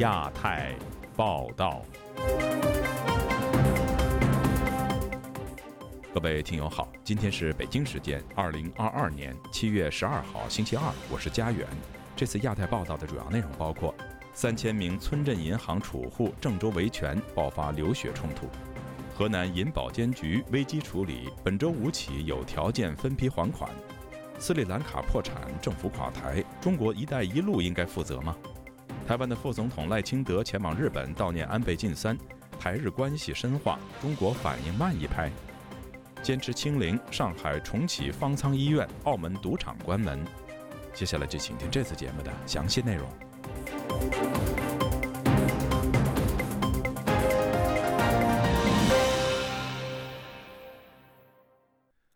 亚太报道，各位听友好，今天是北京时间二零二二年七月十二号星期二，我是佳园。这次亚太报道的主要内容包括：三千名村镇银行储户郑州维权爆发流血冲突，河南银保监局危机处理，本周五起有条件分批还款，斯里兰卡破产政府垮台，中国“一带一路”应该负责吗？台湾的副总统赖清德前往日本悼念安倍晋三，台日关系深化，中国反应慢一拍，坚持清零，上海重启方舱医院，澳门赌场关门。接下来就请听这次节目的详细内容。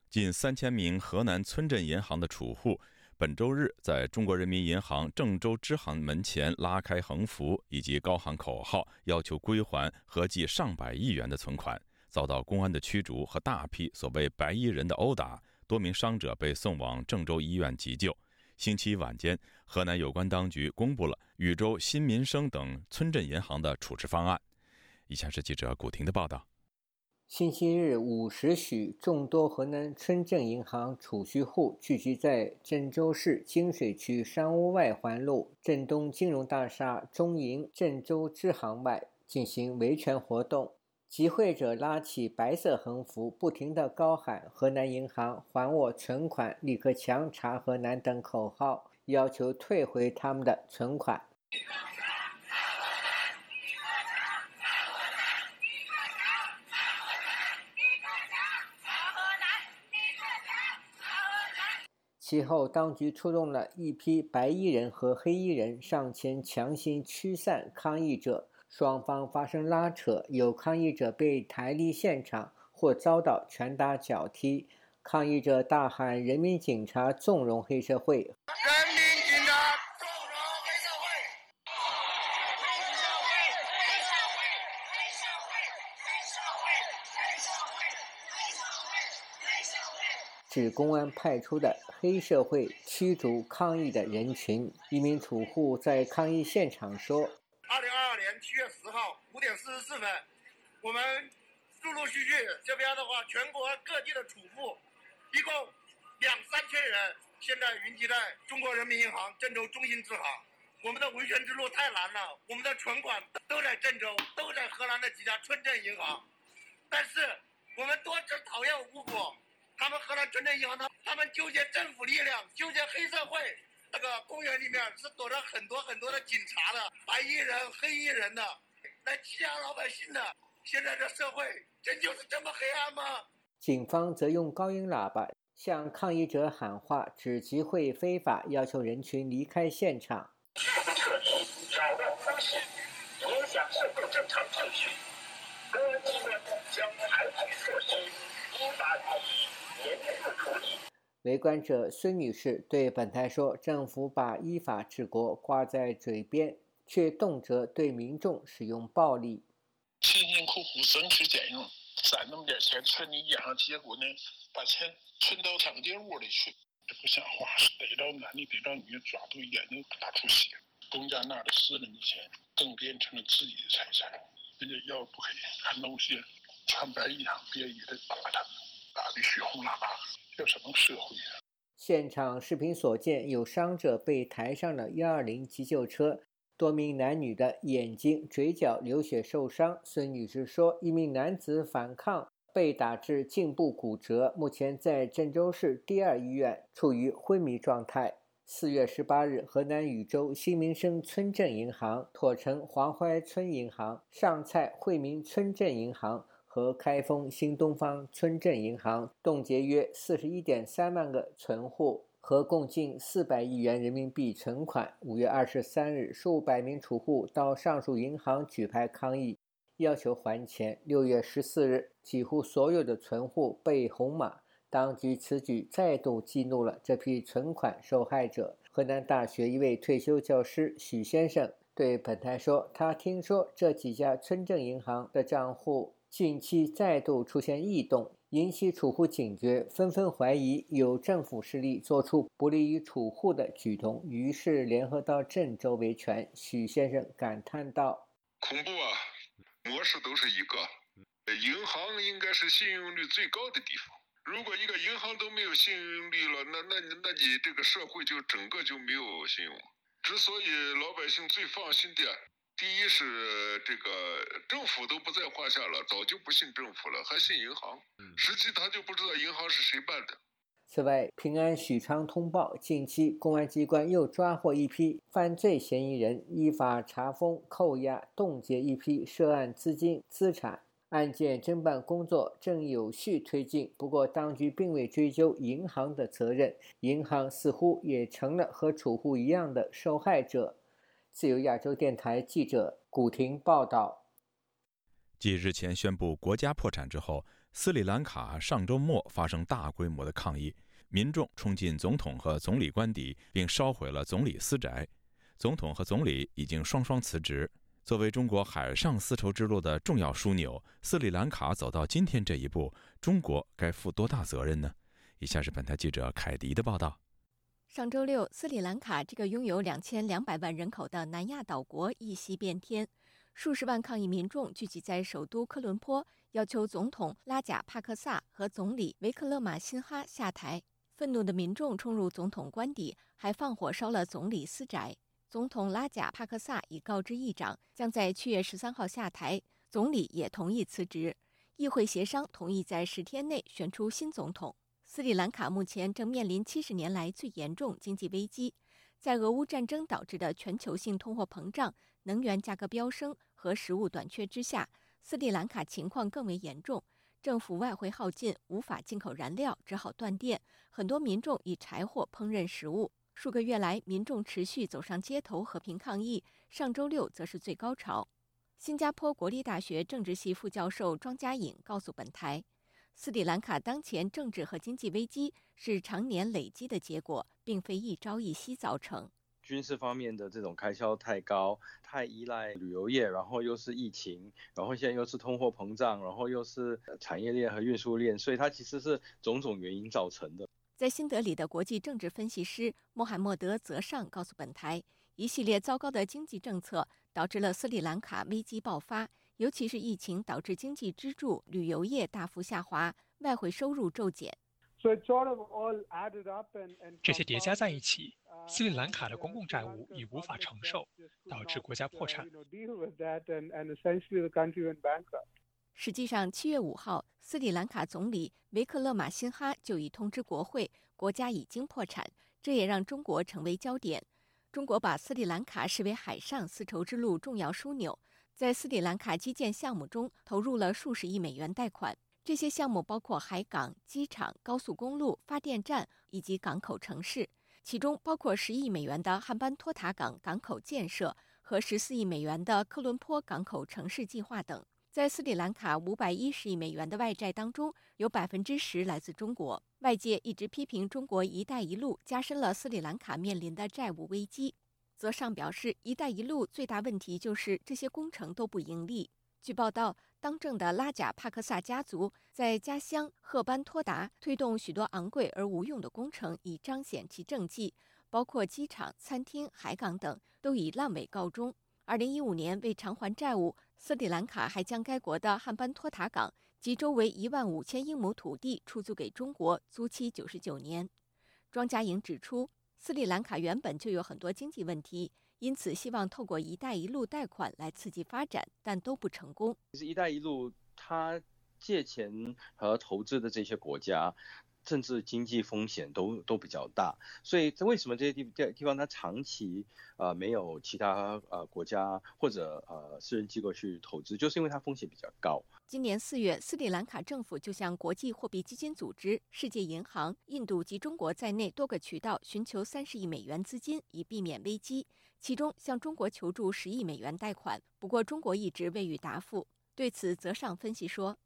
近三千名河南村镇银行的储户。本周日在中国人民银行郑州支行门前拉开横幅以及高喊口号，要求归还合计上百亿元的存款，遭到公安的驱逐和大批所谓“白衣人”的殴打，多名伤者被送往郑州医院急救。星期一晚间，河南有关当局公布了禹州新民生等村镇银行的处置方案。以下是记者古婷的报道。星期日五时许，众多河南村镇银行储蓄户聚集在郑州市金水区商务外环路郑东金融大厦中银郑州支行外进行维权活动。集会者拉起白色横幅，不停地高喊“河南银行还我存款”“立刻强查河南”等口号，要求退回他们的存款。随后，当局出动了一批白衣人和黑衣人上前强行驱散抗议者，双方发生拉扯，有抗议者被抬离现场或遭到拳打脚踢。抗议者大喊：“人民警察纵容黑社会！”是公安派出的黑社会驱逐抗议的人群。一名储户在抗议现场说：“二零二二年七月十号五点四十四分，我们陆陆续续这边的话，全国各地的储户一共两三千人，现在云集在中国人民银行郑州中心支行。我们的维权之路太难了，我们的存款都在郑州，都在河南的几家村镇银行，但是我们多次讨要无果。”他们河南村镇银行，他他们纠结政府力量，纠结黑社会。那个公园里面是躲着很多很多的警察的，白衣人、黑衣人的，来欺压老百姓的。现在的社会真就是这么黑暗吗？警方则用高音喇叭向抗议者喊话，指集会非法，要求人群离开现场。拒不扰乱秩序、影响社会正常秩序，公安机关将采取措施依法处理。围观者孙女士对本台说：“政府把依法治国挂在嘴边，却动辄对民众使用暴力。”辛辛苦苦省吃俭用攒那么点钱趁你眼上，结果呢，把钱存到他们窝里去，这不像话！逮到男的逮到女的，抓住眼睛打出血。公家拿的私人的钱，更变成了自己的财产。人家要不给，还弄些穿白衣裳、别衣的打他们。打的血红喇叭，这什么社会啊！现场视频所见，有伤者被抬上了120急救车，多名男女的眼睛、嘴角流血受伤。孙女士说，一名男子反抗被打至颈部骨折，目前在郑州市第二医院处于昏迷状态。四月十八日，河南禹州新民生村镇银行、妥城黄淮村银行、上蔡惠民村镇银行。和开封新东方村镇银行冻结约四十一点三万个存户，和共近四百亿元人民币存款。五月二十三日，数百名储户到上述银行举牌抗议，要求还钱。六月十四日，几乎所有的存户被红码。当局此举再度激怒了这批存款受害者。河南大学一位退休教师许先生对本台说：“他听说这几家村镇银行的账户。”近期再度出现异动，引起储户警觉，纷纷怀疑有政府势力做出不利于储户的举动，于是联合到郑州维权。许先生感叹道：“恐怖啊！模式都是一个，银行应该是信用率最高的地方。如果一个银行都没有信用率了，那那那你这个社会就整个就没有信用。之所以老百姓最放心的。”第一是这个政府都不在话下了，早就不信政府了，还信银行，实际他就不知道银行是谁办的。此外，平安许昌通报，近期公安机关又抓获一批犯罪嫌疑人，依法查封、扣押、冻结一批涉案资金、资产，案件侦办工作正有序推进。不过，当局并未追究银行的责任，银行似乎也成了和储户一样的受害者。自由亚洲电台记者古婷报道：继日前宣布国家破产之后，斯里兰卡上周末发生大规模的抗议，民众冲进总统和总理官邸，并烧毁了总理私宅。总统和总理已经双双辞职。作为中国海上丝绸之路的重要枢纽，斯里兰卡走到今天这一步，中国该负多大责任呢？以下是本台记者凯迪的报道。上周六，斯里兰卡这个拥有两千两百万人口的南亚岛国一夕变天，数十万抗议民众聚集在首都科伦坡，要求总统拉贾帕克萨和总理维克勒马辛哈下台。愤怒的民众冲入总统官邸，还放火烧了总理私宅。总统拉贾帕克萨已告知议长，将在七月十三号下台，总理也同意辞职。议会协商同意在十天内选出新总统。斯里兰卡目前正面临七十年来最严重经济危机，在俄乌战争导致的全球性通货膨胀、能源价格飙升和食物短缺之下，斯里兰卡情况更为严重。政府外汇耗尽，无法进口燃料，只好断电。很多民众以柴火烹饪食物。数个月来，民众持续走上街头和平抗议，上周六则是最高潮。新加坡国立大学政治系副教授庄家颖告诉本台。斯里兰卡当前政治和经济危机是常年累积的结果，并非一朝一夕造成。军事方面的这种开销太高，太依赖旅游业，然后又是疫情，然后现在又是通货膨胀，然后又是产业链和运输链，所以它其实是种种原因造成的。在新德里的国际政治分析师穆罕默德·泽尚告诉本台，一系列糟糕的经济政策导致了斯里兰卡危机爆发。尤其是疫情导致经济支柱旅游业大幅下滑，外汇收入骤减。这些叠加在一起，斯里兰卡的公共债务已无法承受，导致国家破产。实际上，七月五号，斯里兰卡总理维克勒马辛哈就已通知国会，国家已经破产。这也让中国成为焦点。中国把斯里兰卡视为海上丝绸之路重要枢纽。在斯里兰卡基建项目中投入了数十亿美元贷款，这些项目包括海港、机场、高速公路、发电站以及港口城市，其中包括十亿美元的汉班托塔港港口建设和十四亿美元的科伦坡港口城市计划等。在斯里兰卡五百一十亿美元的外债当中，有百分之十来自中国。外界一直批评中国“一带一路”加深了斯里兰卡面临的债务危机。则上表示，“一带一路”最大问题就是这些工程都不盈利。据报道，当政的拉贾帕克萨家族在家乡赫班托达推动许多昂贵而无用的工程，以彰显其政绩，包括机场、餐厅、海港等，都以烂尾告终。2015年为偿还债务，斯里兰卡还将该国的汉班托塔港及周围1万5000英亩土地出租给中国，租期99年。庄家营指出。斯里兰卡原本就有很多经济问题，因此希望透过“一带一路”贷款来刺激发展，但都不成功。其实“一带一路”它借钱和投资的这些国家。政治经济风险都都比较大，所以为什么这些地地地方它长期呃没有其他呃国家或者呃私人机构去投资，就是因为它风险比较高。今年四月，斯里兰卡政府就向国际货币基金组织、世界银行、印度及中国在内多个渠道寻求三十亿美元资金，以避免危机。其中向中国求助十亿美元贷款，不过中国一直未予答复。对此，泽尚分析说：“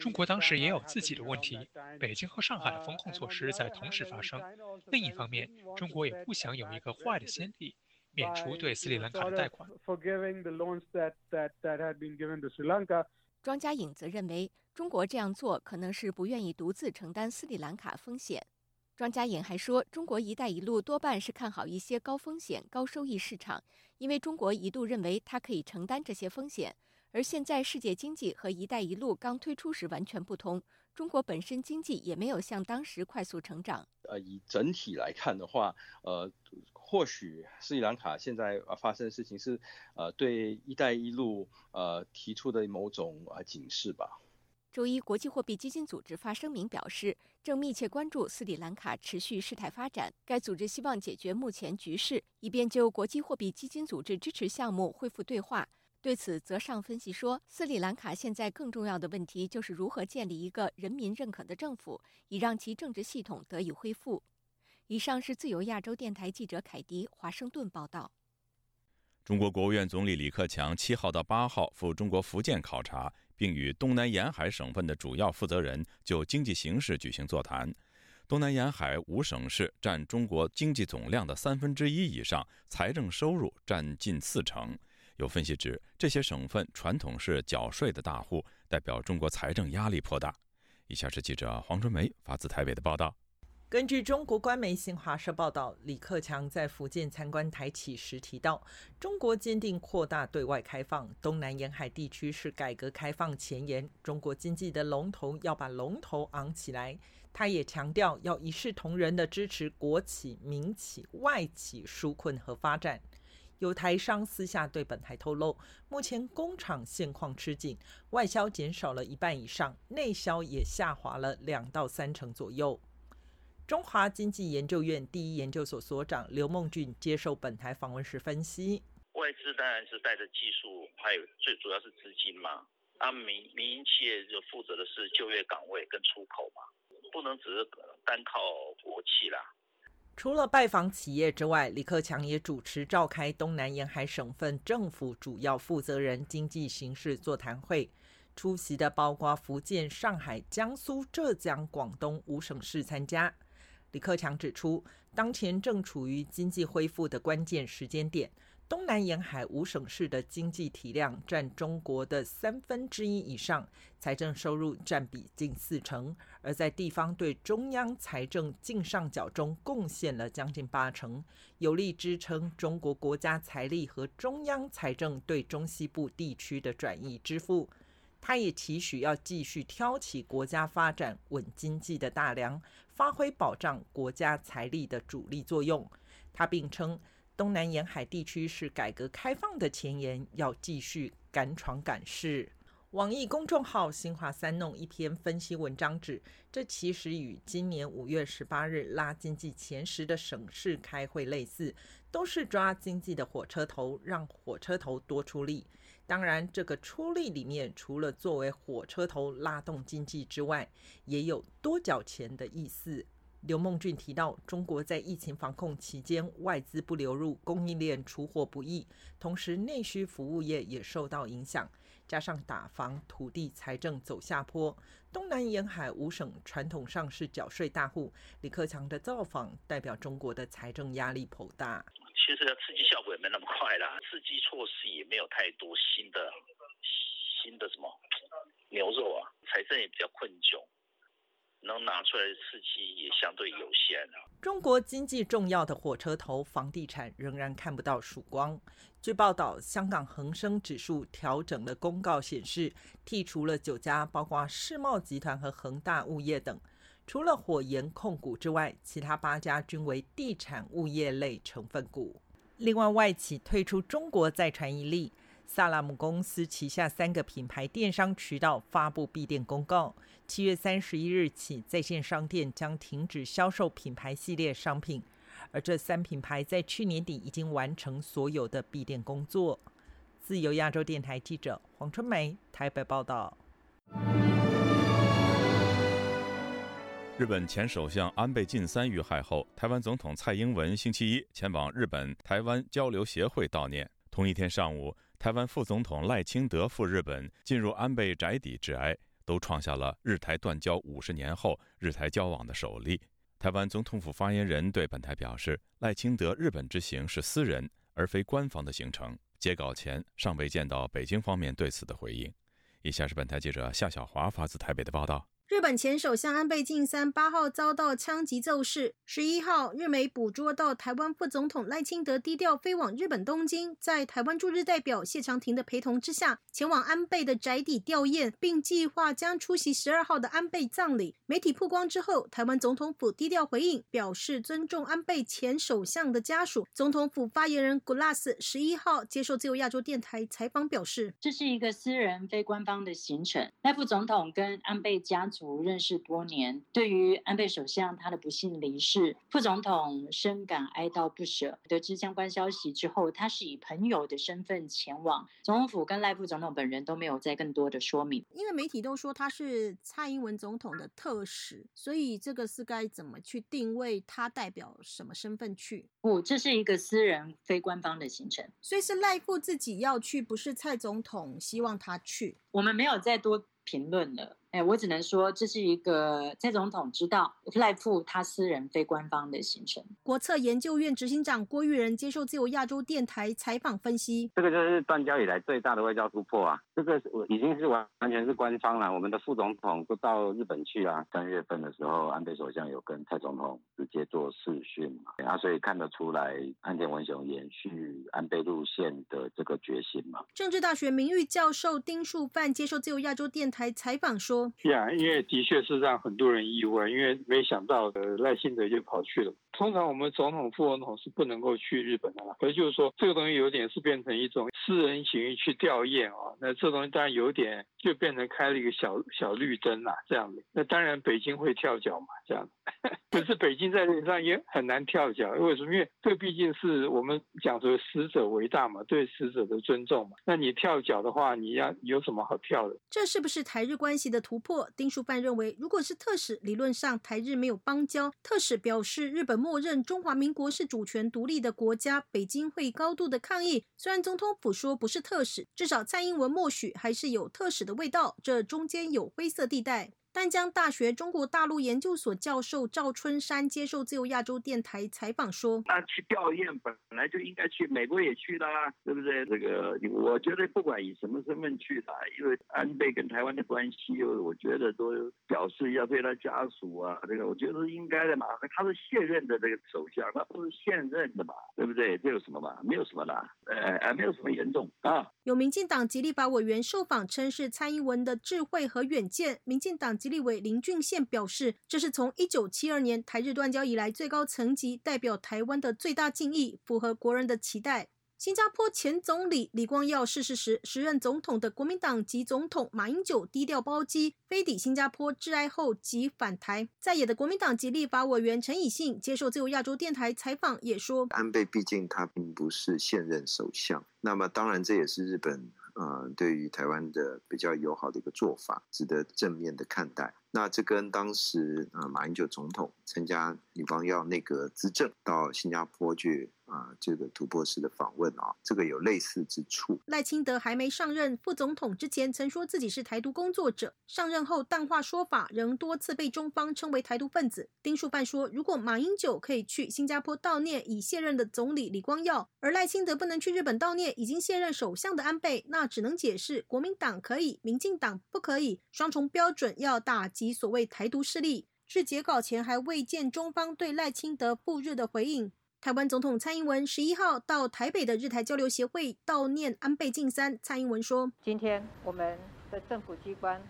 中国当时也有自己的问题，北京和上海的封控措施在同时发生。另一方面，中国也不想有一个坏的先例，免除对斯里兰卡的贷款。”庄家颖则认为，中国这样做可能是不愿意独自承担斯里兰卡风险。庄家颖还说，中国“一带一路”多半是看好一些高风险、高收益市场，因为中国一度认为它可以承担这些风险。而现在世界经济和“一带一路”刚推出时完全不同，中国本身经济也没有像当时快速成长。呃，以整体来看的话，呃，或许是斯里兰卡现在发生的事情是，呃，对“一带一路”呃提出的某种啊警示吧。周一，国际货币基金组织发声明表示，正密切关注斯里兰卡持续事态发展。该组织希望解决目前局势，以便就国际货币基金组织支持项目恢复对话。对此，泽尚分析说，斯里兰卡现在更重要的问题就是如何建立一个人民认可的政府，以让其政治系统得以恢复。以上是自由亚洲电台记者凯迪华盛顿报道。中国国务院总理李克强七号到八号赴中国福建考察。并与东南沿海省份的主要负责人就经济形势举行座谈。东南沿海五省市占中国经济总量的三分之一以上，财政收入占近四成。有分析指，这些省份传统是缴税的大户，代表中国财政压力颇大。以下是记者黄春梅发自台北的报道。根据中国官媒新华社报道，李克强在福建参观台企时提到：“中国坚定扩大对外开放，东南沿海地区是改革开放前沿，中国经济的龙头要把龙头昂起来。”他也强调要一视同仁的支持国企、民企、外企纾困和发展。有台商私下对本台透露，目前工厂现况吃紧，外销减少了一半以上，内销也下滑了两到三成左右。中华经济研究院第一研究所所长刘梦俊接受本台访问时分析：外资当然是带着技术，还有最主要是资金嘛。那民民营企业就负责的是就业岗位跟出口嘛，不能只是单靠国企啦。除了拜访企业之外，李克强也主持召开东南沿海省份政府主要负责人经济形势座谈会，出席的包括福建、上海、江苏、浙江、广东五省市参加。李克强指出，当前正处于经济恢复的关键时间点。东南沿海五省市的经济体量占中国的三分之一以上，财政收入占比近四成，而在地方对中央财政净上缴中贡献了将近八成，有力支撑中国国家财力和中央财政对中西部地区的转移支付。他也期许要继续挑起国家发展稳经济的大梁。发挥保障国家财力的主力作用，他并称东南沿海地区是改革开放的前沿，要继续敢闯敢试。网易公众号“新华三弄”一篇分析文章指，这其实与今年五月十八日拉经济前十的省市开会类似，都是抓经济的火车头，让火车头多出力。当然，这个出力里面，除了作为火车头拉动经济之外，也有多缴钱的意思。刘梦俊提到，中国在疫情防控期间，外资不流入，供应链出货不易，同时内需服务业也受到影响。加上打房、土地、财政走下坡，东南沿海五省传统上是缴税大户。李克强的造访，代表中国的财政压力颇大。其实刺激效果也没那么快啦，刺激措施也没有太多新的新的什么牛肉啊，财政也比较困窘，能拿出来刺激也相对有限了。中国经济重要的火车头房地产仍然看不到曙光。据报道，香港恒生指数调整的公告显示，剔除了九家，包括世贸集团和恒大物业等。除了火岩控股之外，其他八家均为地产物业类成分股。另外，外企退出中国再传一例，萨拉姆公司旗下三个品牌电商渠道发布闭店公告，七月三十一日起，在线商店将停止销售品牌系列商品。而这三品牌在去年底已经完成所有的闭店工作。自由亚洲电台记者黄春梅台北报道。日本前首相安倍晋三遇害后，台湾总统蔡英文星期一前往日本台湾交流协会悼念。同一天上午，台湾副总统赖清德赴日本进入安倍宅邸致哀，都创下了日台断交五十年后日台交往的首例。台湾总统府发言人对本台表示，赖清德日本之行是私人而非官方的行程。截稿前尚未见到北京方面对此的回应。以下是本台记者夏小华发自台北的报道。日本前首相安倍晋三八号遭到枪击奏事，十一号日媒捕捉到台湾副总统赖清德低调飞往日本东京，在台湾驻日代表谢长廷的陪同之下，前往安倍的宅邸吊唁，并计划将出席十二号的安倍葬礼。媒体曝光之后，台湾总统府低调回应，表示尊重安倍前首相的家属。总统府发言人 Gulas 十一号接受自由亚洲电台采访表示：“这是一个私人非官方的行程，赖副总统跟安倍家。”熟认识多年，对于安倍首相他的不幸离世，副总统深感哀悼不舍。得知相关消息之后，他是以朋友的身份前往总统府，跟赖副总统本人都没有再更多的说明。因为媒体都说他是蔡英文总统的特使，所以这个是该怎么去定位？他代表什么身份去？不，这是一个私人非官方的行程，所以是赖副自己要去，不是蔡总统希望他去。我们没有再多评论了。哎，我只能说，这是一个蔡总统知道赖富他私人非官方的行程。国策研究院执行长郭玉仁接受自由亚洲电台采访分析，这个就是断交以来最大的外交突破啊！这个已经是完完全是官方了，我们的副总统都到日本去啊。三月份的时候，安倍首相有跟蔡总统直接做视讯嘛，啊，所以看得出来安田文雄延续安倍路线的这个决心嘛。政治大学名誉教授丁树范接受自由亚洲电台采访说。是啊，因为的确是让很多人意外，因为没想到的赖信德就跑去了。通常我们总统、副总统是不能够去日本的啦，所以就是说这个东西有点是变成一种私人行为去吊唁啊，那这东西当然有点就变成开了一个小小绿灯啦，这样子。那当然北京会跳脚嘛，这样。可是北京在脸上也很难跳脚，为什么？因为这毕竟是我们讲说死者为大嘛，对死者的尊重嘛。那你跳脚的话，你要有什么好跳的？这是不是台日关系的突破？丁书范认为，如果是特使，理论上台日没有邦交，特使表示日本。默认中华民国是主权独立的国家，北京会高度的抗议。虽然总统府说不是特使，至少蔡英文默许还是有特使的味道，这中间有灰色地带。南江大学中国大陆研究所教授赵春山接受自由亚洲电台采访说：“那去吊唁本来就应该去，美国也去啦，对不对？这个我觉得不管以什么身份去的，因为安倍跟台湾的关系，我觉得都表示要对他家属啊，这个我觉得是应该的嘛。他是现任的这个首相，他不是现任的嘛，对不对？这有什么嘛？没有什么啦，呃，呃，没有什么严重啊。有民进党极力法委员受访称，是蔡英文的智慧和远见，民进党籍。”立委林俊宪表示，这是从一九七二年台日断交以来最高层级代表台湾的最大敬意，符合国人的期待。新加坡前总理李光耀逝世时，时任总统的国民党籍总统马英九低调包机飞抵新加坡致哀后即返台。在野的国民党籍立法委员陈以信接受自由亚洲电台采访也说，安倍毕竟他并不是现任首相，那么当然这也是日本。嗯，对于台湾的比较友好的一个做法，值得正面的看待。那这跟当时呃马英九总统参加李光耀那个资政到新加坡去啊这个突破式的访问啊，这个有类似之处。赖清德还没上任副总统之前，曾说自己是台独工作者；上任后淡化说法，仍多次被中方称为台独分子。丁树范说，如果马英九可以去新加坡悼念已卸任的总理李光耀，而赖清德不能去日本悼念已经卸任首相的安倍，那只能解释国民党可以，民进党不可以，双重标准要打。及所谓台独势力，至截稿前还未见中方对赖清德赴日的回应。台湾总统蔡英文十一号到台北的日台交流协会悼念安倍晋三。蔡英文说：“今天我们的政府机关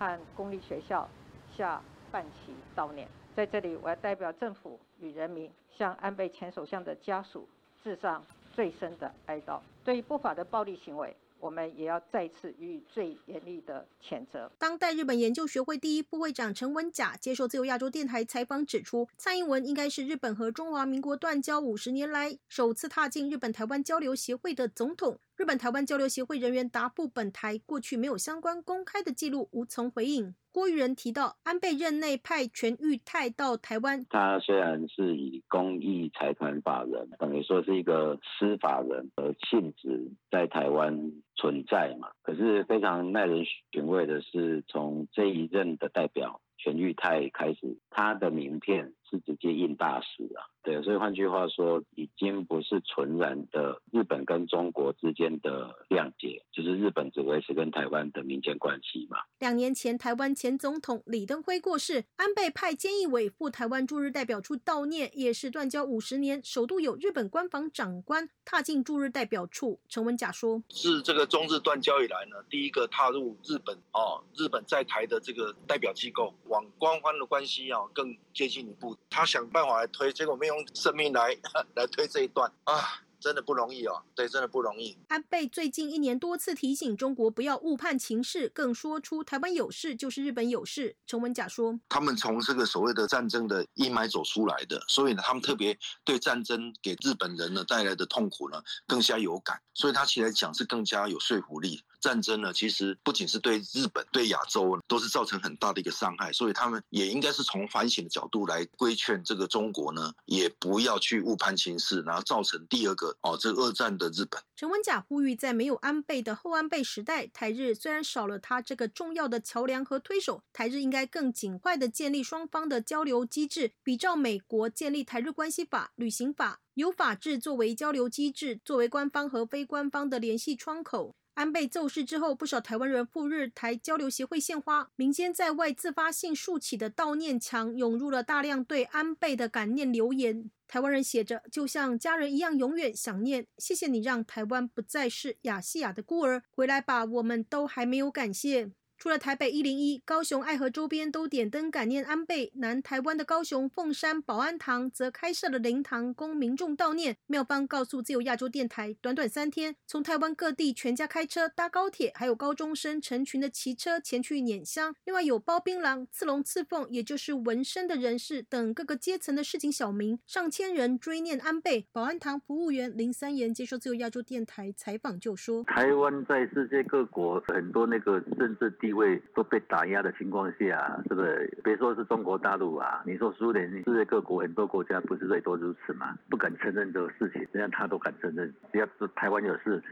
和公立学校下半旗悼念，在这里，我要代表政府与人民向安倍前首相的家属致上最深的哀悼。对于不法的暴力行为。”我们也要再次予以最严厉的谴责。当代日本研究学会第一副会长陈文甲接受自由亚洲电台采访指出，蔡英文应该是日本和中华民国断交五十年来首次踏进日本台湾交流协会的总统。日本台湾交流协会人员答复本台，过去没有相关公开的记录，无从回应。郭玉仁提到，安倍任内派全玉泰到台湾，他虽然是以公益财团法人，等于说是一个司法人，的性质在台湾存在嘛，可是非常耐人寻味的是，从这一任的代表全玉泰开始，他的名片。直接印大使啊，对，所以换句话说，已经不是纯然的日本跟中国之间的谅解，就是日本只会是跟台湾的民间关系嘛。两年前，台湾前总统李登辉过世，安倍派菅义伟赴台湾驻日代表处悼念，也是断交五十年首度有日本官房长官踏进驻日代表处。陈文甲说：“是这个中日断交以来呢，第一个踏入日本哦，日本在台的这个代表机构，往官方的关系要更接近一步。”他想办法来推，结果没用生命来 来推这一段啊，真的不容易哦。对，真的不容易。安倍最近一年多次提醒中国不要误判情势，更说出台湾有事就是日本有事。陈文甲说，他们从这个所谓的战争的阴霾走出来的，所以呢，他们特别对战争给日本人呢带来的痛苦呢更加有感，所以他其实讲是更加有说服力。战争呢，其实不仅是对日本、对亚洲都是造成很大的一个伤害，所以他们也应该是从反省的角度来规劝这个中国呢，也不要去误判形势，然后造成第二个哦，这二战的日本。陈文甲呼吁，在没有安倍的后安倍时代，台日虽然少了他这个重要的桥梁和推手，台日应该更尽快的建立双方的交流机制。比照美国建立台日关系法旅行法，有法制作为交流机制，作为官方和非官方的联系窗口。安倍奏事之后，不少台湾人赴日台交流协会献花，民间在外自发性竖起的悼念墙涌入了大量对安倍的感念留言。台湾人写着：“就像家人一样，永远想念。谢谢你让台湾不再是亚细亚的孤儿，回来吧，我们都还没有感谢。”除了台北一零一、高雄爱河周边都点灯感念安倍，南台湾的高雄凤山保安堂则开设了灵堂供民众悼念。妙方告诉自由亚洲电台，短短三天，从台湾各地全家开车、搭高铁，还有高中生成群的骑车前去碾乡。另外有包槟榔、刺龙、刺凤，也就是纹身的人士等各个阶层的市井小民，上千人追念安倍。保安堂服务员林三言接受自由亚洲电台采访就说：“台湾在世界各国很多那个政治。”地位都被打压的情况下，是不是？别说是中国大陆啊，你说苏联、世界各国很多国家不是最多如此吗？不敢承认这个事情，人家他都敢承认。只要是台湾有事，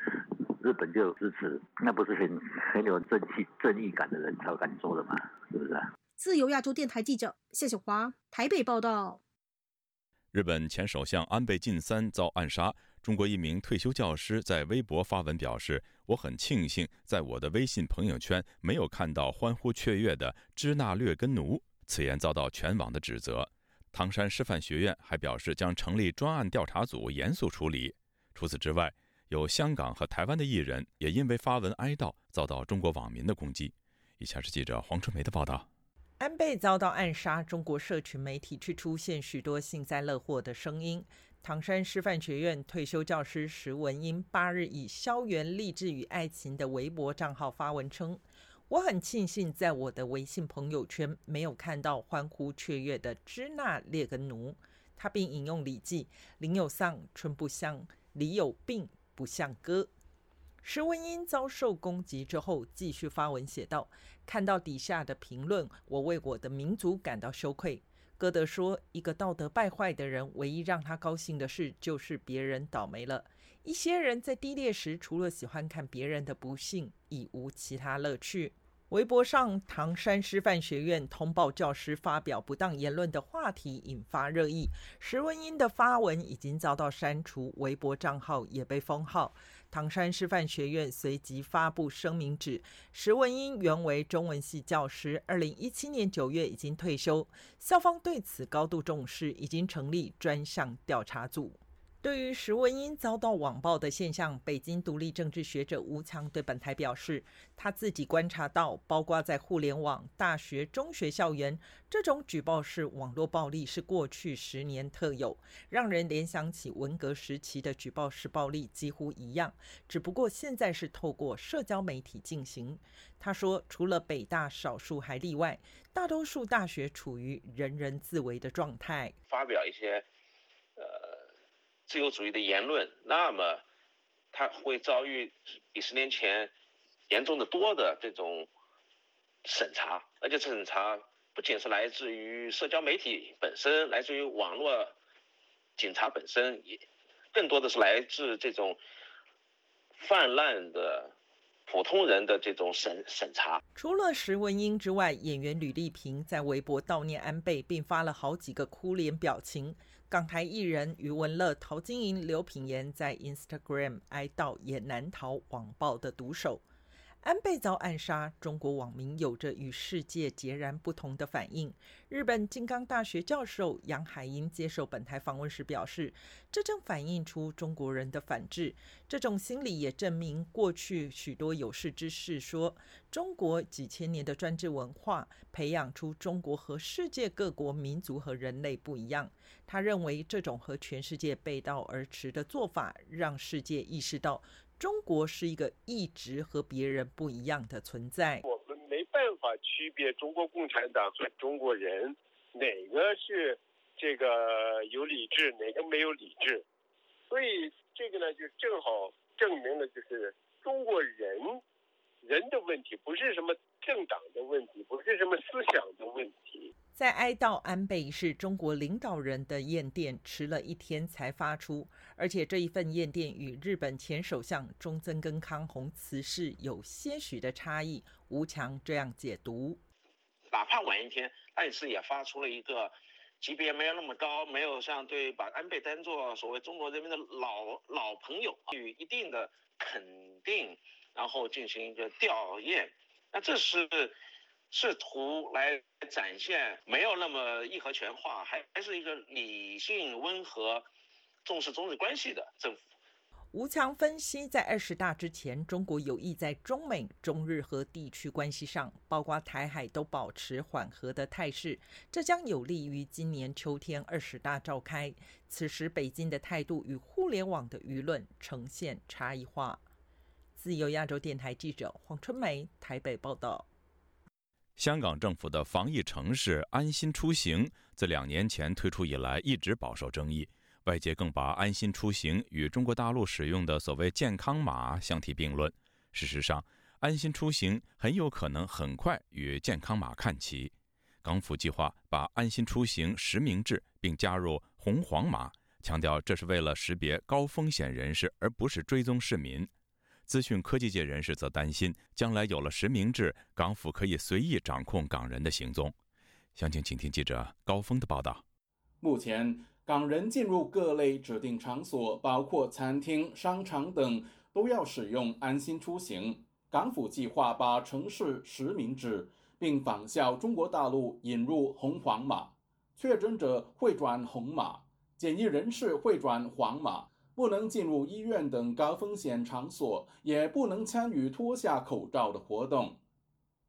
日本就支持，那不是很很有正气、正义感的人才敢做的吗？是不是？自由亚洲电台记者谢小华，台北报道。日本前首相安倍晋三遭暗杀。中国一名退休教师在微博发文表示：“我很庆幸，在我的微信朋友圈没有看到欢呼雀跃的‘支那劣根奴’。”此言遭到全网的指责。唐山师范学院还表示将成立专案调查组，严肃处理。除此之外，有香港和台湾的艺人也因为发文哀悼，遭到中国网民的攻击。以下是记者黄春梅的报道。安倍遭到暗杀，中国社群媒体却出现许多幸灾乐祸的声音。唐山师范学院退休教师石文英八日以“校园励志与爱情”的微博账号发文称：“我很庆幸，在我的微信朋友圈没有看到欢呼雀跃的支那列根奴。”他并引用《礼记》：“林有丧，春不相；李有病，不相歌。”石文英遭受攻击之后，继续发文写道：“看到底下的评论，我为我的民族感到羞愧。”歌德说：“一个道德败坏的人，唯一让他高兴的事，就是别人倒霉了。一些人在低劣时，除了喜欢看别人的不幸，已无其他乐趣。”微博上，唐山师范学院通报教师发表不当言论的话题引发热议。石文英的发文已经遭到删除，微博账号也被封号。唐山师范学院随即发布声明，指石文英原为中文系教师，二零一七年九月已经退休。校方对此高度重视，已经成立专项调查组。对于石文英遭到网暴的现象，北京独立政治学者吴强对本台表示，他自己观察到，包括在互联网、大学、中学校园，这种举报式网络暴力是过去十年特有，让人联想起文革时期的举报式暴力几乎一样，只不过现在是透过社交媒体进行。他说，除了北大少数还例外，大多数大学处于人人自危的状态，发表一些，呃。自由主义的言论，那么他会遭遇比十年前严重的多的这种审查，而且审查不仅是来自于社交媒体本身，来自于网络警察本身，也更多的是来自这种泛滥的普通人的这种审审查。除了石文英之外，演员吕丽萍在微博悼念安倍，并发了好几个哭脸表情。港台艺人余文乐、陶晶莹、刘品言在 Instagram 哀悼，也难逃网暴的毒手。安倍遭暗杀，中国网民有着与世界截然不同的反应。日本金冈大学教授杨海英接受本台访问时表示，这正反映出中国人的反制，这种心理也证明过去许多有识之士说，中国几千年的专制文化培养出中国和世界各国民族和人类不一样。他认为，这种和全世界背道而驰的做法，让世界意识到。中国是一个一直和别人不一样的存在。我们没办法区别中国共产党和中国人哪个是这个有理智，哪个没有理智。所以这个呢，就正好证明了，就是中国人人的问题，不是什么政党的问题，不是什么思想的问题。在哀悼安倍是中国领导人的唁电迟了一天才发出，而且这一份唁电与日本前首相中曾根康弘辞世有些许的差异。吴强这样解读：哪怕晚一天，但是也发出了一个级别没有那么高，没有像对把安倍当作所谓中国人民的老老朋友，给予一定的肯定，然后进行一个吊唁。那这是。试图来展现没有那么义和全化，还还是一个理性、温和、重视中日关系的政府。吴强分析，在二十大之前，中国有意在中美、中日和地区关系上，包括台海，都保持缓和的态势，这将有利于今年秋天二十大召开。此时，北京的态度与互联网的舆论呈现差异化。自由亚洲电台记者黄春梅，台北报道。香港政府的防疫城市“安心出行”自两年前推出以来，一直饱受争议。外界更把“安心出行”与中国大陆使用的所谓健康码相提并论。事实上，“安心出行”很有可能很快与健康码看齐。港府计划把“安心出行”实名制，并加入红黄码，强调这是为了识别高风险人士，而不是追踪市民。资讯科技界人士则担心，将来有了实名制，港府可以随意掌控港人的行踪。详情，请听记者高峰的报道。目前，港人进入各类指定场所，包括餐厅、商场等，都要使用“安心出行”。港府计划把城市实名制，并仿效中国大陆引入红黄码，确诊者会转红码，检疫人士会转黄码。不能进入医院等高风险场所，也不能参与脱下口罩的活动。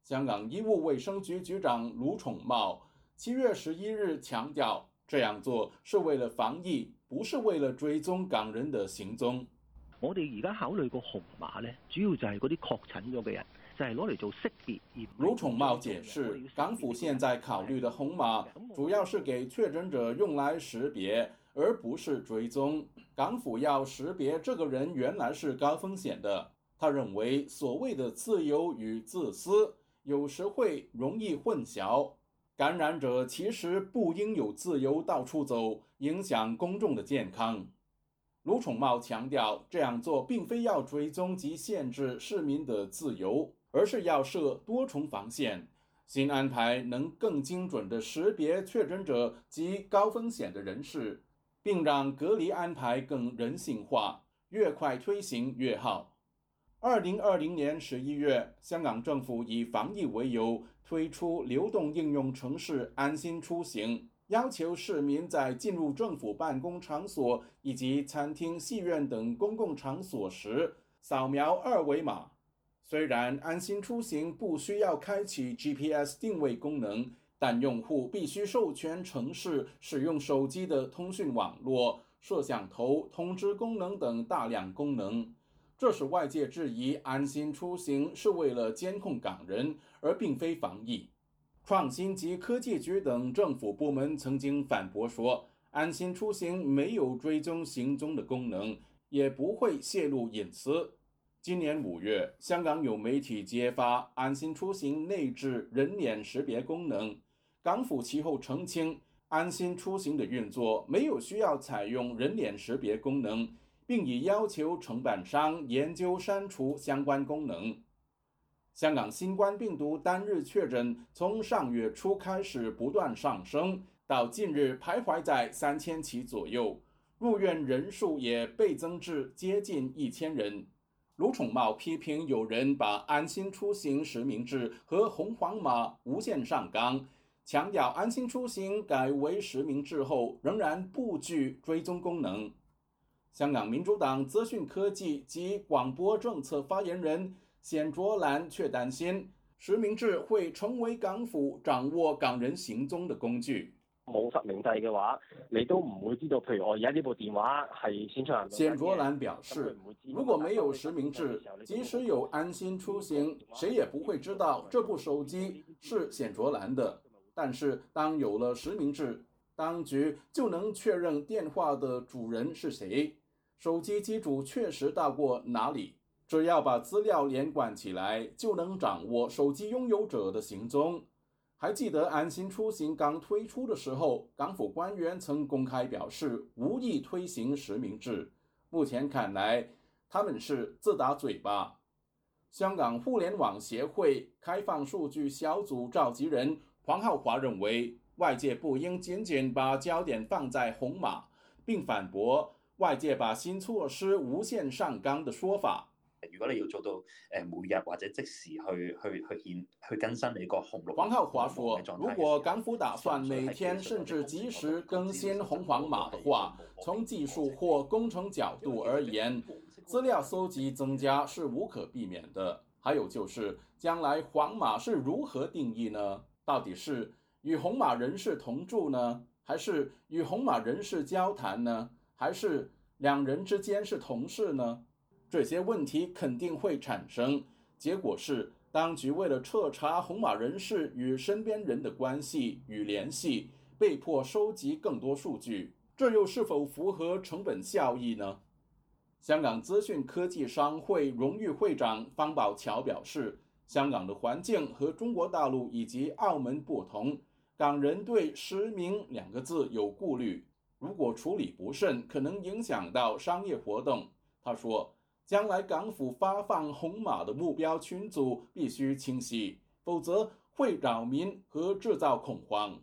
香港医务卫生局局长卢宠茂七月十一日强调，这样做是为了防疫，不是为了追踪港人的行踪。我哋而家考虑个红码咧，主要就系嗰啲确诊咗嘅人，就系攞嚟做识别。盧宠茂解释，港府现在考虑的红码，主要是给确诊者用来识别。而不是追踪，港府要识别这个人原来是高风险的。他认为，所谓的自由与自私有时会容易混淆。感染者其实不应有自由到处走，影响公众的健康。卢宠茂强调，这样做并非要追踪及限制市民的自由，而是要设多重防线。新安排能更精准地识别确诊者及高风险的人士。并让隔离安排更人性化，越快推行越好。二零二零年十一月，香港政府以防疫为由推出流动应用城市“安心出行”，要求市民在进入政府办公场所以及餐厅、戏院等公共场所时扫描二维码。虽然“安心出行”不需要开启 GPS 定位功能。但用户必须授权城市使用手机的通讯网络、摄像头、通知功能等大量功能，这使外界质疑“安心出行”是为了监控港人，而并非防疫。创新及科技局等政府部门曾经反驳说，“安心出行”没有追踪行踪的功能，也不会泄露隐私。今年五月，香港有媒体揭发“安心出行”内置人脸识别功能。港府其后澄清，安心出行的运作没有需要采用人脸识别功能，并已要求承办商研究删除相关功能。香港新冠病毒单日确诊从上月初开始不断上升，到近日徘徊在三千起左右，入院人数也倍增至接近一千人。卢宠茂批评有人把安心出行实名制和红黄码无限上纲。强调安心出行改为实名制后，仍然不具追踪功能。香港民主党资讯科技及广播政策发言人冼卓兰却担心，实名制会成为港府掌握港人行踪的工具。冇实名制嘅话，你都唔会知道，譬如我而家呢部电话系先出嚟。冼卓兰表示，如果没有实名制，即使有安心出行，谁也不会知道这部手机是冼卓兰的。但是，当有了实名制，当局就能确认电话的主人是谁，手机机主确实到过哪里。只要把资料连贯起来，就能掌握手机拥有者的行踪。还记得“安心出行”刚推出的时候，港府官员曾公开表示无意推行实名制。目前看来，他们是自打嘴巴。香港互联网协会开放数据小组召集人。黄浩华认为，外界不应仅仅把焦点放在红马，并反驳外界把新措施无限上纲的说法。如果你要做到，诶，每日或者即时去去去现去更新你个红绿黄浩华说，如果港府打算每天甚至即时更新红黄马的话，从技术或工程角度而言，资料搜集增加是无可避免的。还有就是，将来黄马是如何定义呢？到底是与红马人士同住呢，还是与红马人士交谈呢，还是两人之间是同事呢？这些问题肯定会产生。结果是，当局为了彻查红马人士与身边人的关系与联系，被迫收集更多数据。这又是否符合成本效益呢？香港资讯科技商会荣誉会长方宝桥表示。香港的环境和中国大陆以及澳门不同，港人对“实名”两个字有顾虑。如果处理不慎，可能影响到商业活动。他说，将来港府发放红码的目标群组必须清晰，否则会扰民和制造恐慌。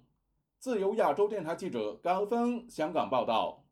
自由亚洲电台记者高峰香港报道。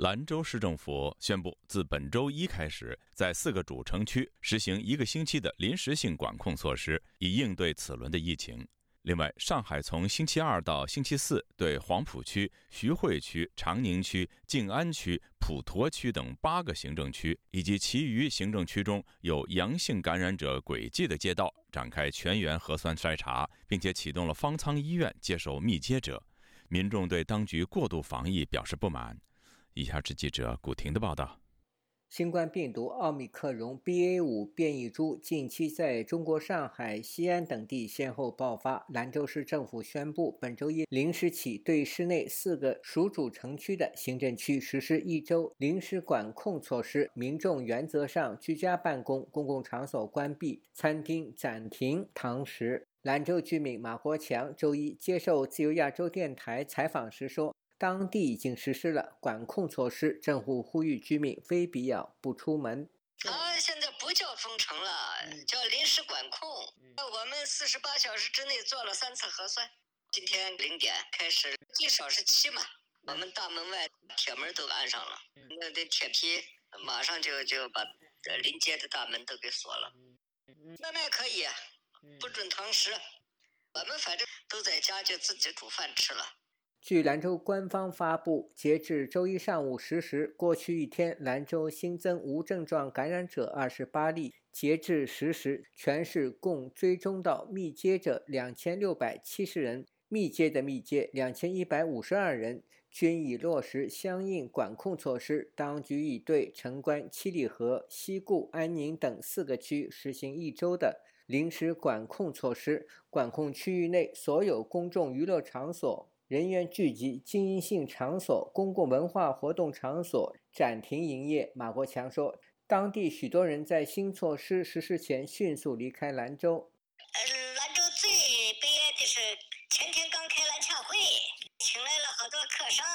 兰州市政府宣布，自本周一开始，在四个主城区实行一个星期的临时性管控措施，以应对此轮的疫情。另外，上海从星期二到星期四，对黄浦区、徐汇区、长宁区、静安区、普陀区等八个行政区以及其余行政区中有阳性感染者轨迹的街道，展开全员核酸筛查，并且启动了方舱医院接受密接者。民众对当局过度防疫表示不满。以下是记者古婷的报道：新冠病毒奥密克戎 BA.5 变异株近期在中国上海、西安等地先后爆发。兰州市政府宣布，本周一零时起，对市内四个属主城区的行政区实施一周临时管控措施，民众原则上居家办公，公共场所关闭，餐厅暂停堂食。兰州居民马国强周一接受自由亚洲电台采访时说。当地已经实施了管控措施，政府呼吁居民非必要不出门。啊，现在不叫封城了，叫临时管控。那我们四十八小时之内做了三次核酸，今天零点开始，最少是七嘛。我们大门外铁门都安上了，那的铁皮马上就就把临街的大门都给锁了。外卖可以，不准堂食。我们反正都在家就自己煮饭吃了。据兰州官方发布，截至周一上午十时，过去一天兰州新增无症状感染者二十八例。截至十时，全市共追踪到密接者两千六百七十人，密接的密接两千一百五十二人，均已落实相应管控措施。当局已对城关、七里河、西固、安宁等四个区实行一周的临时管控措施，管控区域内所有公众娱乐场所。人员聚集、经营性场所、公共文化活动场所暂停营业。马国强说，当地许多人在新措施实施前迅速离开兰州。呃，兰州最悲哀的是，前天刚开兰洽会，请来了好多客商，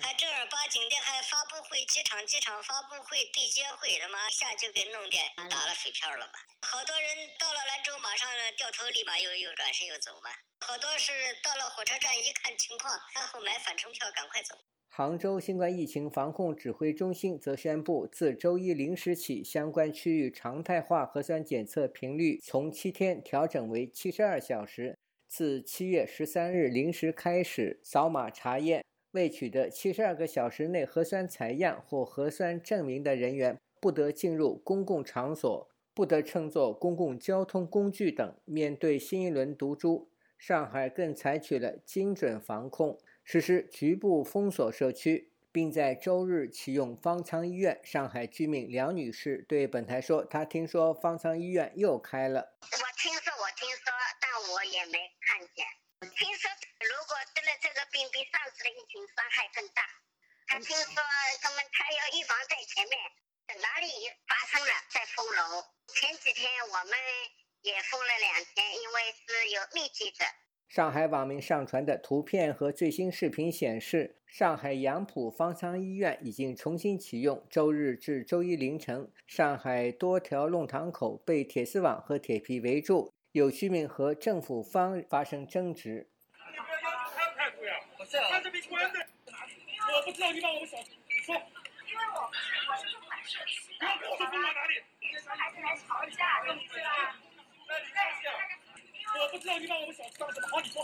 还正儿八经的还发布会、机场机场发布会对接会的吗？一下就给弄点打了水漂了吧。好多人到了兰州，马上掉头，立马又又转身又走嘛。好多是到了火车站一看情况，然后买返程票，赶快走。杭州新冠疫情防控指挥中心则宣布，自周一零时起，相关区域常态化核酸检测频率从七天调整为七十二小时。自七月十三日零时开始，扫码查验未取得七十二个小时内核酸采样或核酸证明的人员，不得进入公共场所，不得乘坐公共交通工具等。面对新一轮毒株。上海更采取了精准防控，实施局部封锁社区，并在周日启用方舱医院。上海居民梁女士对本台说：“她听说方舱医院又开了，我听说，我听说，但我也没看见。听说，如果得了这个病，比上次的疫情伤害更大。她听说他们，他要预防在前面，哪里发生了再封楼。前几天我们。”也封了两天，因为是有密集者。上海网民上传的图片和最新视频显示，上海杨浦方舱医院已经重新启用。周日至周一凌晨，上海多条弄堂口被铁丝网和铁皮围住，有居民和政府方发生争执。不要要他们态度他这边关着，我不知道你把我们小区说，因为我们我是从买社区，你说哪里？你说孩子来吵架，对不对啊？我不知道你把我们小区当什么好？你说，